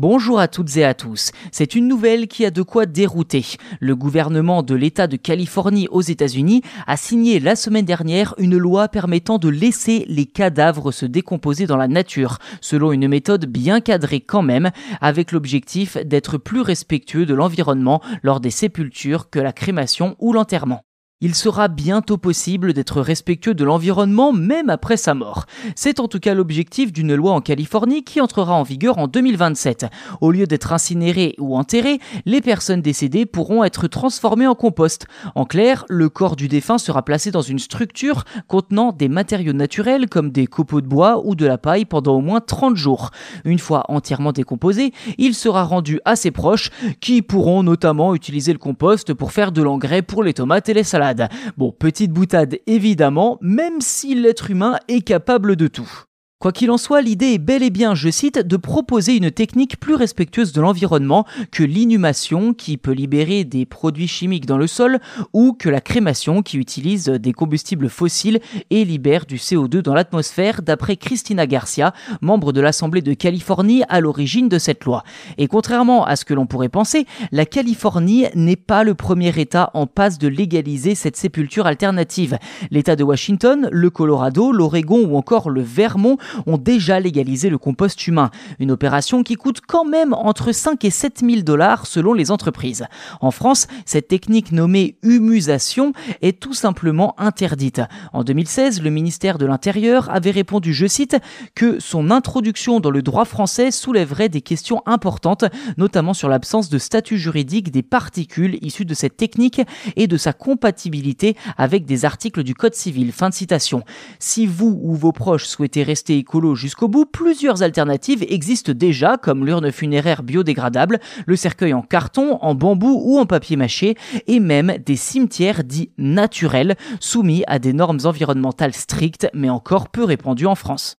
Bonjour à toutes et à tous. C'est une nouvelle qui a de quoi dérouter. Le gouvernement de l'État de Californie aux États-Unis a signé la semaine dernière une loi permettant de laisser les cadavres se décomposer dans la nature, selon une méthode bien cadrée quand même, avec l'objectif d'être plus respectueux de l'environnement lors des sépultures que la crémation ou l'enterrement. Il sera bientôt possible d'être respectueux de l'environnement même après sa mort. C'est en tout cas l'objectif d'une loi en Californie qui entrera en vigueur en 2027. Au lieu d'être incinérées ou enterrées, les personnes décédées pourront être transformées en compost. En clair, le corps du défunt sera placé dans une structure contenant des matériaux naturels comme des copeaux de bois ou de la paille pendant au moins 30 jours. Une fois entièrement décomposé, il sera rendu à ses proches qui pourront notamment utiliser le compost pour faire de l'engrais pour les tomates et les salades. Bon, petite boutade évidemment, même si l'être humain est capable de tout. Quoi qu'il en soit, l'idée est bel et bien, je cite, de proposer une technique plus respectueuse de l'environnement que l'inhumation qui peut libérer des produits chimiques dans le sol ou que la crémation qui utilise des combustibles fossiles et libère du CO2 dans l'atmosphère d'après Christina Garcia, membre de l'Assemblée de Californie à l'origine de cette loi. Et contrairement à ce que l'on pourrait penser, la Californie n'est pas le premier État en passe de légaliser cette sépulture alternative. L'État de Washington, le Colorado, l'Oregon ou encore le Vermont ont déjà légalisé le compost humain, une opération qui coûte quand même entre 5 et 7 000 dollars selon les entreprises. En France, cette technique nommée humusation est tout simplement interdite. En 2016, le ministère de l'Intérieur avait répondu, je cite, que son introduction dans le droit français soulèverait des questions importantes, notamment sur l'absence de statut juridique des particules issues de cette technique et de sa compatibilité avec des articles du Code civil. Fin de citation. Si vous ou vos proches souhaitez rester écolo jusqu'au bout, plusieurs alternatives existent déjà, comme l'urne funéraire biodégradable, le cercueil en carton, en bambou ou en papier mâché, et même des cimetières dits naturels, soumis à des normes environnementales strictes, mais encore peu répandues en France.